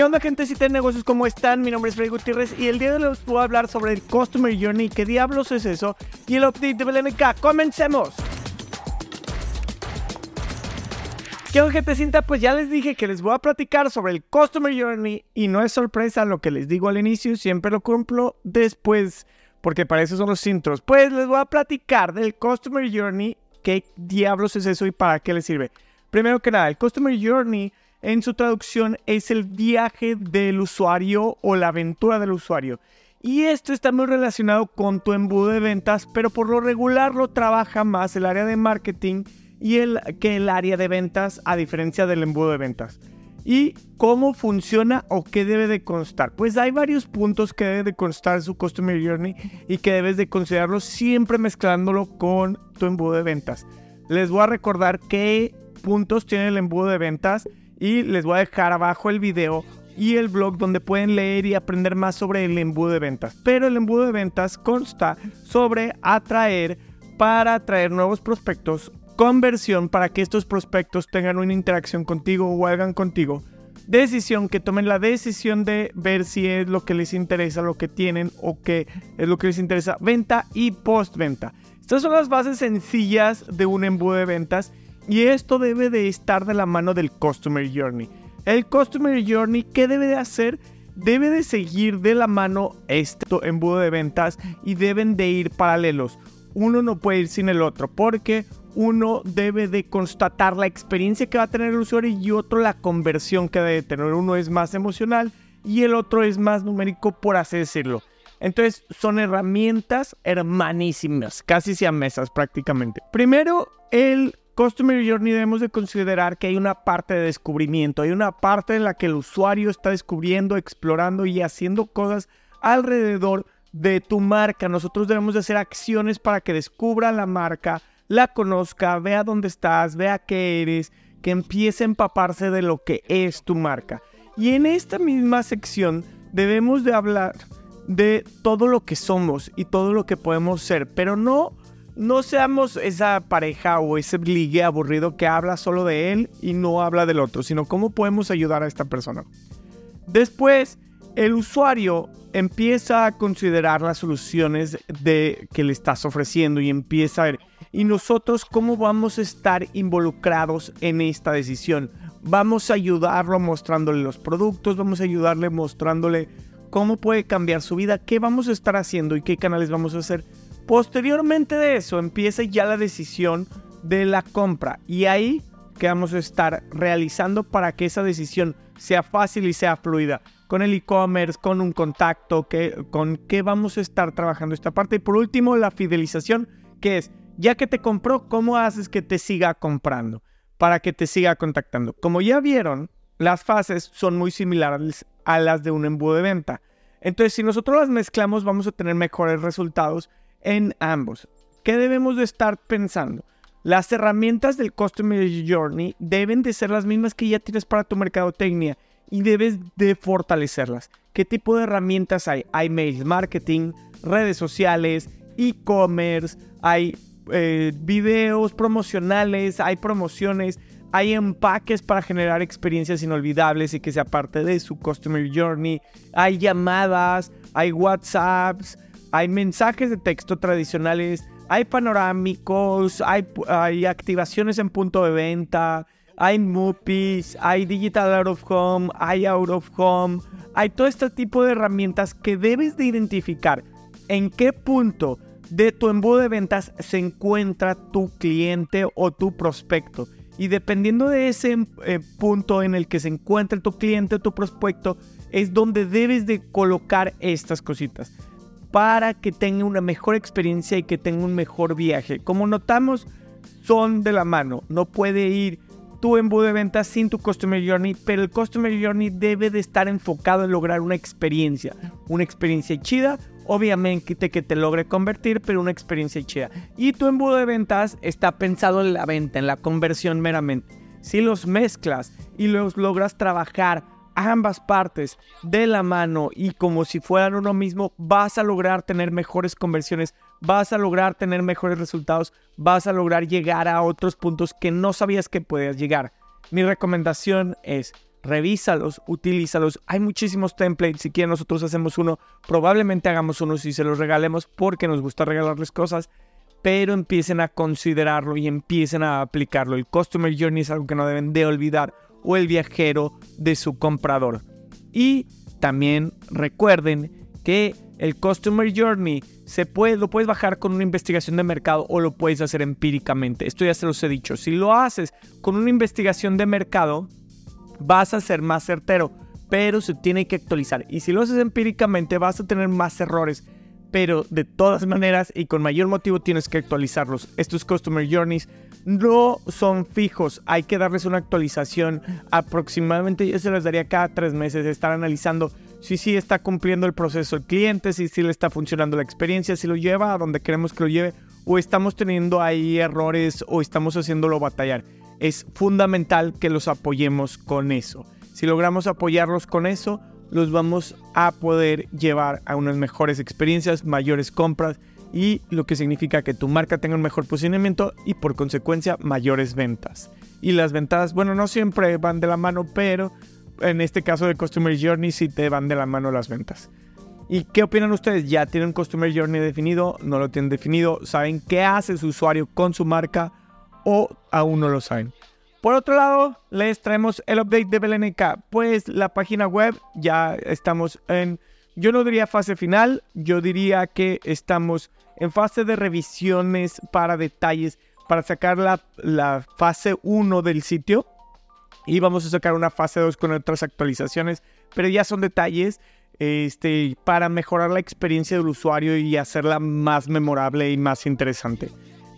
¿Qué onda gentecita de negocios? ¿Cómo están? Mi nombre es Freddy Gutiérrez y el día de hoy les voy a hablar sobre el Customer Journey, qué diablos es eso y el update de BLNK. ¡Comencemos! ¿Qué onda gentecita? Pues ya les dije que les voy a platicar sobre el Customer Journey y no es sorpresa lo que les digo al inicio, siempre lo cumplo después porque para eso son los intros. Pues les voy a platicar del Customer Journey, qué diablos es eso y para qué les sirve. Primero que nada, el Customer Journey en su traducción es el viaje del usuario o la aventura del usuario. Y esto está muy relacionado con tu embudo de ventas, pero por lo regular lo trabaja más el área de marketing y el, que el área de ventas, a diferencia del embudo de ventas. ¿Y cómo funciona o qué debe de constar? Pues hay varios puntos que debe de constar su Customer Journey y que debes de considerarlo siempre mezclándolo con tu embudo de ventas. Les voy a recordar qué puntos tiene el embudo de ventas y les voy a dejar abajo el video y el blog donde pueden leer y aprender más sobre el embudo de ventas. Pero el embudo de ventas consta sobre atraer para atraer nuevos prospectos, conversión para que estos prospectos tengan una interacción contigo o hagan contigo, decisión que tomen la decisión de ver si es lo que les interesa, lo que tienen o qué es lo que les interesa, venta y postventa. Estas son las bases sencillas de un embudo de ventas y esto debe de estar de la mano del Customer Journey. El Customer Journey, ¿qué debe de hacer? Debe de seguir de la mano este embudo de ventas y deben de ir paralelos. Uno no puede ir sin el otro porque uno debe de constatar la experiencia que va a tener el usuario y otro la conversión que debe tener. Uno es más emocional y el otro es más numérico, por así decirlo. Entonces son herramientas hermanísimas, casi mesas prácticamente. Primero, el Customer Journey debemos de considerar que hay una parte de descubrimiento, hay una parte en la que el usuario está descubriendo, explorando y haciendo cosas alrededor de tu marca. Nosotros debemos de hacer acciones para que descubra la marca, la conozca, vea dónde estás, vea qué eres, que empiece a empaparse de lo que es tu marca. Y en esta misma sección debemos de hablar de todo lo que somos y todo lo que podemos ser, pero no no seamos esa pareja o ese ligue aburrido que habla solo de él y no habla del otro, sino cómo podemos ayudar a esta persona. Después, el usuario empieza a considerar las soluciones de, que le estás ofreciendo y empieza a ver, ¿y nosotros cómo vamos a estar involucrados en esta decisión? Vamos a ayudarlo mostrándole los productos, vamos a ayudarle mostrándole cómo puede cambiar su vida, qué vamos a estar haciendo y qué canales vamos a hacer Posteriormente de eso empieza ya la decisión de la compra y ahí que vamos a estar realizando para que esa decisión sea fácil y sea fluida con el e-commerce, con un contacto, que, con qué vamos a estar trabajando esta parte. Y por último, la fidelización, que es, ya que te compró, ¿cómo haces que te siga comprando? Para que te siga contactando. Como ya vieron, las fases son muy similares a las de un embudo de venta. Entonces, si nosotros las mezclamos, vamos a tener mejores resultados en ambos. ¿Qué debemos de estar pensando? Las herramientas del Customer Journey deben de ser las mismas que ya tienes para tu mercadotecnia y debes de fortalecerlas. ¿Qué tipo de herramientas hay? Hay mail marketing, redes sociales, e-commerce, hay eh, videos promocionales, hay promociones, hay empaques para generar experiencias inolvidables y que sea parte de su Customer Journey, hay llamadas, hay WhatsApps, hay mensajes de texto tradicionales, hay panorámicos, hay, activaciones en punto de venta, hay MUPIs, hay Digital Out of Home, hay Out of Home, hay todo este tipo de herramientas que debes de identificar en qué punto de tu embudo de ventas se encuentra tu cliente o tu prospecto. Y dependiendo de ese eh, punto en el que se encuentra tu cliente o tu prospecto, es donde debes de colocar estas cositas para que tenga una mejor experiencia y que tenga un mejor viaje. Como notamos, son de la mano. No puede ir tu embudo de ventas sin tu Customer Journey, pero el Customer Journey debe de estar enfocado en lograr una experiencia. Una experiencia chida, obviamente que te logre convertir, pero una experiencia chida. Y tu embudo de ventas está pensado en la venta, en la conversión meramente. Si los mezclas y los logras trabajar ambas partes de la mano y como si fueran uno mismo, vas a lograr tener mejores conversiones, vas a lograr tener mejores resultados, vas a lograr llegar a otros puntos que no sabías que podías llegar. Mi recomendación es revísalos, utilízalos. Hay muchísimos templates. Si quieren, nosotros hacemos uno. Probablemente hagamos uno si se los regalemos porque nos gusta regalarles cosas. Pero empiecen a considerarlo y empiecen a aplicarlo. El Customer Journey es algo que no deben de olvidar. O el viajero de su comprador. Y también recuerden que el Customer Journey se puede, lo puedes bajar con una investigación de mercado o lo puedes hacer empíricamente. Esto ya se los he dicho. Si lo haces con una investigación de mercado, vas a ser más certero, pero se tiene que actualizar. Y si lo haces empíricamente, vas a tener más errores. Pero de todas maneras y con mayor motivo tienes que actualizarlos. Estos Customer Journeys no son fijos. Hay que darles una actualización aproximadamente. Yo se les daría cada tres meses. Estar analizando si sí está cumpliendo el proceso el cliente, si sí le está funcionando la experiencia, si lo lleva a donde queremos que lo lleve. O estamos teniendo ahí errores o estamos haciéndolo batallar es fundamental que los apoyemos con eso. Si logramos apoyarlos con eso, los vamos a poder llevar a unas mejores experiencias, mayores compras y lo que significa que tu marca tenga un mejor posicionamiento y por consecuencia mayores ventas. Y las ventas, bueno, no siempre van de la mano, pero en este caso de Customer Journey sí te van de la mano las ventas. ¿Y qué opinan ustedes? ¿Ya tienen Customer Journey definido? ¿No lo tienen definido? ¿Saben qué hace su usuario con su marca? o aún no lo saben. Por otro lado, les traemos el update de BLNK. Pues la página web ya estamos en, yo no diría fase final, yo diría que estamos en fase de revisiones para detalles, para sacar la, la fase 1 del sitio. Y vamos a sacar una fase 2 con otras actualizaciones, pero ya son detalles este, para mejorar la experiencia del usuario y hacerla más memorable y más interesante.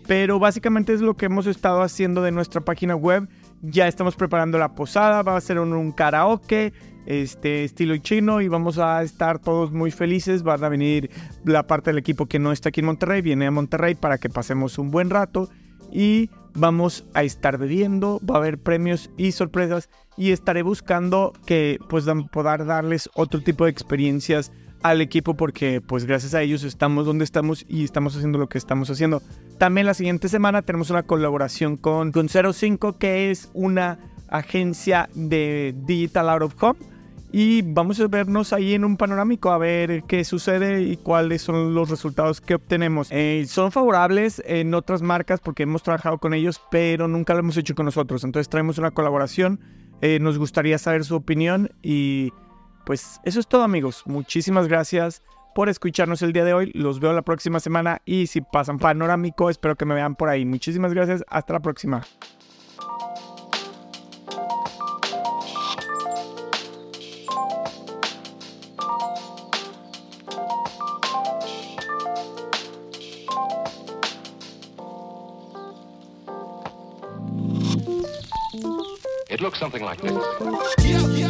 Pero básicamente es lo que hemos estado haciendo de nuestra página web. Ya estamos preparando la posada, va a ser un, karaoke, este estilo chino y vamos a estar todos muy felices. Van a venir la parte del equipo que no está aquí en Monterrey, viene a Monterrey para que pasemos un buen rato y vamos a estar bebiendo, va a haber premios y sorpresas y estaré buscando que pues poder darles otro tipo de experiencias al equipo porque pues gracias a ellos estamos donde estamos y estamos haciendo lo que estamos haciendo. También la siguiente semana tenemos una colaboración con, con 05 que es una agencia de Digital Out of Home y vamos a vernos ahí en un panorámico a ver qué sucede y cuáles son los resultados que obtenemos. Eh, son favorables en otras marcas porque hemos trabajado con ellos pero nunca lo hemos hecho con nosotros. Entonces traemos una colaboración. Eh, nos gustaría saber su opinión y pues eso es todo amigos. Muchísimas gracias por escucharnos el día de hoy. Los veo la próxima semana y si pasan panorámico, espero que me vean por ahí. Muchísimas gracias. Hasta la próxima. It looks something like this.